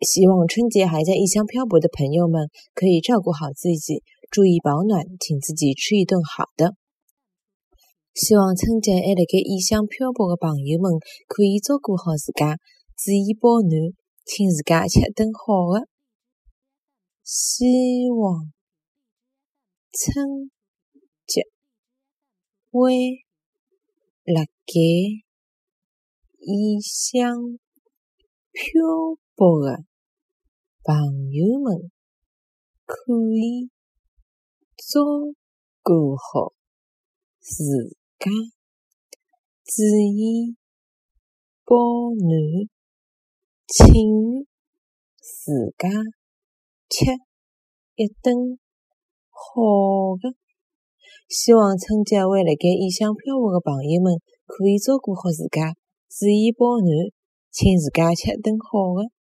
希望春节还在异乡漂泊的朋友们可以照顾好自己，注意保暖，请自己吃一顿好的。希望春节还辣盖异乡漂泊的朋友们可以照顾好自家，注意保暖，请自家吃顿好的。希望春节还辣盖异乡漂泊的朋友们可以照顾好自家，注意保暖，请自家吃一顿好的。希望春节为辣盖异乡漂泊的朋友们可以照顾好自家，注意保暖，请自家吃顿好的。